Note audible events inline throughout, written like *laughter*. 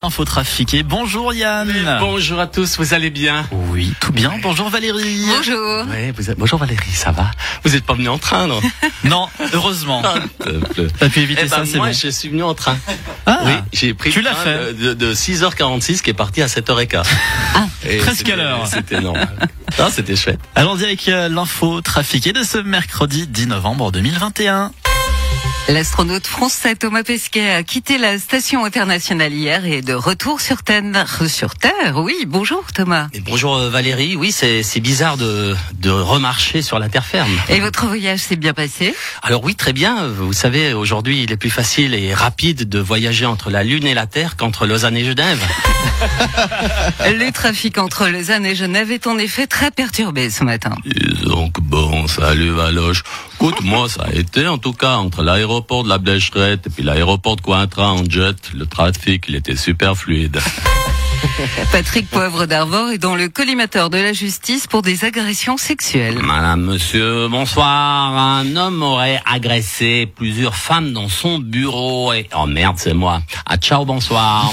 Info trafiqué. Bonjour Yann. Bonjour à tous, vous allez bien? Oui, tout bien. Bonjour Valérie. Bonjour. Ouais, vous êtes- Bonjour Valérie, ça va? Vous êtes pas venu en train, non? *laughs* Non, heureusement. T'as pu éviter Eh ben, ça, c'est moi, bon. je suis venu en train. Ah, oui, j'ai pris tu le train fait. de, de- de 6h46 qui est parti à 7h15. Et presque à l'heure. C'était normal. Ah, c'était chouette. Allons-y avec euh, l'info trafiquée de ce mercredi 10 novembre 2021. L'astronaute français Thomas Pesquet a quitté la station internationale hier et est de retour sur Terre. Sur Terre, oui. Bonjour Thomas. Et bonjour euh, Valérie, oui, c'est c'est bizarre de, de remarcher sur la terre ferme. Et votre voyage s'est bien passé? Alors oui, très bien. Vous savez, aujourd'hui, il est plus facile et rapide de voyager entre la Lune et la Terre qu'entre Lausanne et Genève. *laughs* Le trafic entre Lausanne et Genève est en effet très perturbé ce matin. Et donc bon, salut Valoche. Écoute, moi ça a été en tout cas entre l'aéroport de la Blécherette et puis l'aéroport de Cointrin en jet, le trafic il était super fluide. *laughs* Patrick Poivre d'Arvor est dans le collimateur de la justice pour des agressions sexuelles. Madame, monsieur, bonsoir. Un homme aurait agressé plusieurs femmes dans son bureau et... Oh merde, c'est moi. Ah ciao, bonsoir.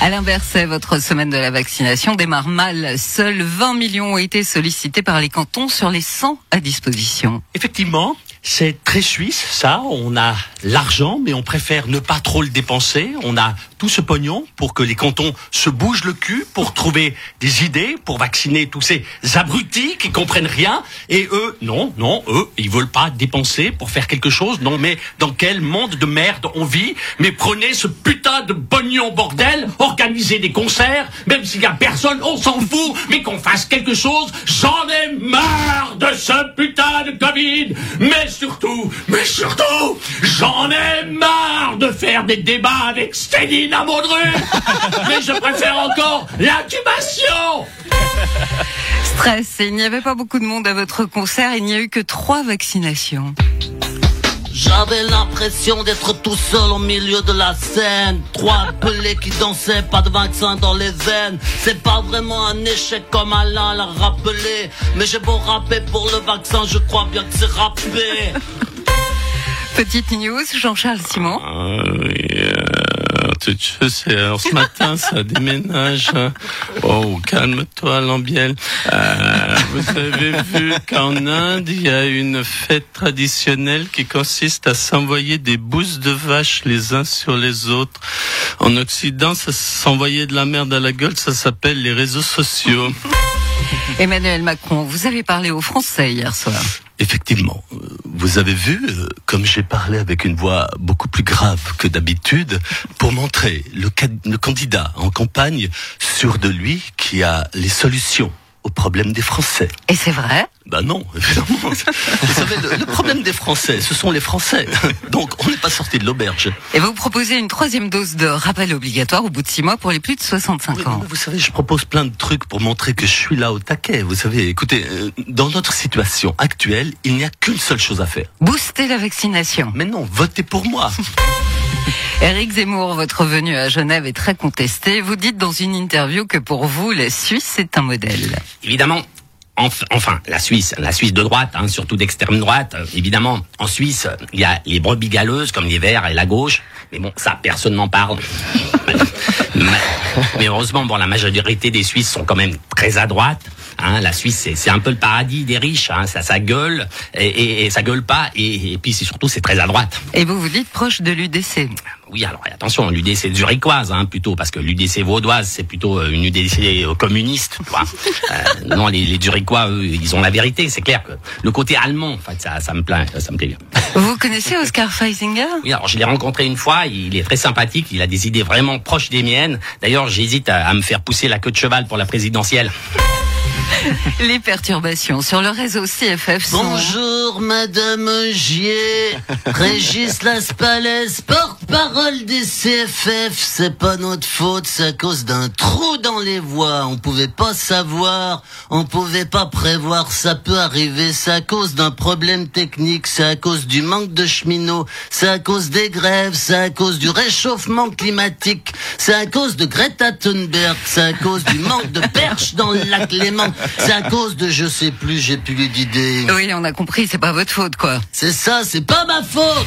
Alain Berset, votre semaine de la vaccination démarre mal. Seuls 20 millions ont été sollicités par les cantons sur les 100 à disposition. Effectivement, c'est très suisse, ça. On a l'argent, mais on préfère ne pas trop le dépenser. On a tout ce pognon pour que les cantons se bougent le cul pour trouver des idées, pour vacciner tous ces abrutis qui comprennent rien. Et eux, non, non, eux, ils veulent pas dépenser pour faire quelque chose. Non, mais dans quel monde de merde on vit? Mais prenez ce putain de pognon bordel, organisez des concerts, même s'il y a personne, on s'en fout, mais qu'on fasse quelque chose. J'en ai marre de ce putain de Covid. Mais surtout, mais surtout, j'en ai marre de faire des débats avec Stéline *laughs* mais je préfère encore l'intubation. Stress, il n'y avait pas beaucoup de monde à votre concert, il n'y a eu que trois vaccinations. J'avais l'impression d'être tout seul au milieu de la scène. Trois *laughs* pelés qui dansaient, pas de vaccin dans les veines. C'est pas vraiment un échec comme Alain l'a rappelé. Mais j'ai beau rapper pour le vaccin, je crois bien que c'est rappé. Petite news, Jean-Charles Simon. Ah oui, euh, tu tu sais, alors ce matin, ça *laughs* déménage. Oh, calme-toi, Lambiel. Euh, vous avez vu qu'en Inde, il y a une fête traditionnelle qui consiste à s'envoyer des bouses de vache les uns sur les autres. En Occident, ça s'envoyer de la merde à la gueule, ça s'appelle les réseaux sociaux. Emmanuel Macron, vous avez parlé aux Français hier soir. Effectivement, vous avez vu, euh, comme j'ai parlé avec une voix beaucoup plus grave que d'habitude, pour montrer le, le candidat en campagne sûr de lui qui a les solutions aux problèmes des Français. Et c'est vrai Ben non, évidemment. *laughs* Vous savez, le, le problème des Français, ce sont les Français. Donc, on n'est pas sorti de l'auberge. Et vous proposez une troisième dose de rappel obligatoire au bout de six mois pour les plus de 65 Oui, ans. Vous savez, je propose plein de trucs pour montrer que je suis là au taquet. Vous savez, écoutez, euh, dans notre situation actuelle, il n'y a qu'une seule chose à faire. Booster la vaccination. Mais non, votez pour moi. *laughs* Éric Zemmour, votre venue à Genève est très contestée. Vous dites dans une interview que pour vous, la Suisse est un modèle. évidemment, enf- enfin, la Suisse, la Suisse de droite, hein, surtout d'extrême droite, euh, évidemment. En Suisse, il y a les brebis galeuses comme les Verts et la gauche, mais bon, ça, personne n'en parle. *laughs* mais, heureusement, bon, la majorité des Suisses sont quand même très à droite. Hein, la Suisse, c'est- un peu le paradis des riches. Hein, ça, ça gueule et, et, et ça gueule pas. Et, et puis, c'est surtout, c'est très à droite. Et vous vous dites proche de l'UDC. Oui, alors attention, l'UDC zurichoise, hein, plutôt, parce que l'UDC vaudoise, c'est plutôt euh, une UDC euh, communiste, tu vois. *laughs* Euh, non, les, les Zurichois, eux, ils ont la vérité, c'est clair que le côté allemand, en fait, ça, ça me plaît, ça me plaît bien. Vous connaissez Oscar Feisinger Oui, alors je l'ai rencontré une fois, il est très sympathique, il a des idées vraiment proches des miennes. D'ailleurs, j'hésite à, à me faire pousser la queue de cheval pour la présidentielle. Les perturbations sur le réseau CFF sont... Bonjour, Madame Gier. Régis Laspalais, porte-parole des CFF. C'est pas notre faute, c'est à cause d'un trou dans les voies. On pouvait pas savoir, on pouvait pas prévoir, ça peut arriver. C'est à cause d'un problème technique, c'est à cause du manque de cheminots, c'est à cause des grèves, c'est à cause du réchauffement climatique, c'est à cause de Greta Thunberg, c'est à cause du manque de perches dans le lac Léman, c'est à cause de je sais plus, j'ai plus d'idées. Oui, on a compris, c'est pas votre faute, quoi. C'est ça, c'est pas ma faute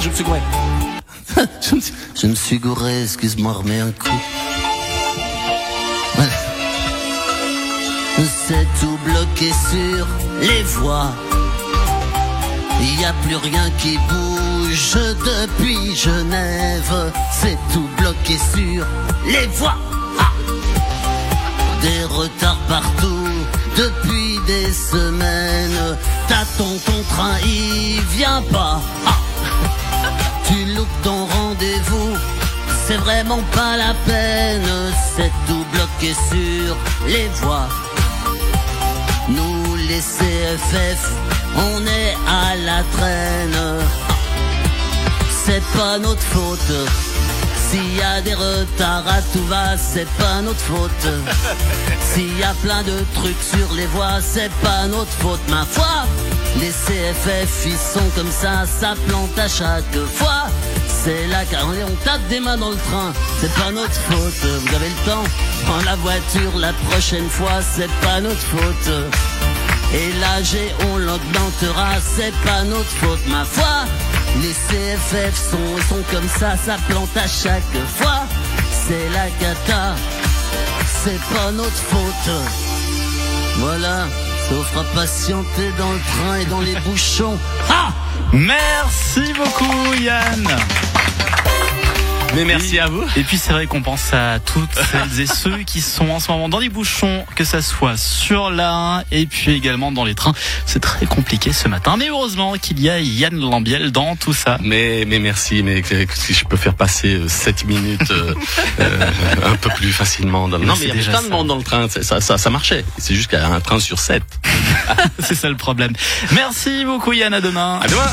je me suis gouré. *laughs* je, me suis, gouré, excuse-moi, remets un coup. C'est tout bloqué sur les voies. Il n'y a plus rien qui bouge depuis Genève. C'est tout bloqué sur les voies. Ah des retards partout depuis des semaines. T'attends ton train, il vient pas. Ah *laughs* tu loupes ton rendez-vous, c'est vraiment pas la peine. C'est tout bloqué sur les voies. Nous les CFF, on est à la traîne. C'est pas notre faute. S'il y a des retards à tout va, c'est pas notre faute. *laughs* S'il y a plein de trucs sur les voies, c'est pas notre faute, ma foi. Les CFF, ils sont comme ça, ça plante à chaque fois. C'est là car on tape des mains dans le train, c'est pas notre faute. Vous avez le temps, prends la voiture la prochaine fois, c'est pas notre faute. Et l'âge on l'augmentera, c'est pas notre faute, ma foi. Les CFF sont, comme ça, ça plante à chaque fois. C'est la cata, c'est pas notre faute. Voilà, vous fera patienter dans le train et dans les bouchons. Ah Merci beaucoup Yann Mais merci à vous. Et puis c'est vrai qu'on pense à toutes *laughs* celles et ceux qui sont en ce moment dans les bouchons, que ça soit sur la 1 et puis également dans les trains. C'est très compliqué ce matin, mais heureusement qu'il y a Yann Lambiel dans tout ça. Mais, mais merci, mais si je peux faire passer 7 minutes euh, *laughs* euh, un peu plus facilement dans le... Mais Non, mais il y avait plein de monde dans le train, c'est- ça, ça, ça marchait. C'est juste qu'il y a un train sur 7. *laughs* C'est ça le problème. Merci beaucoup Yann, à demain. À demain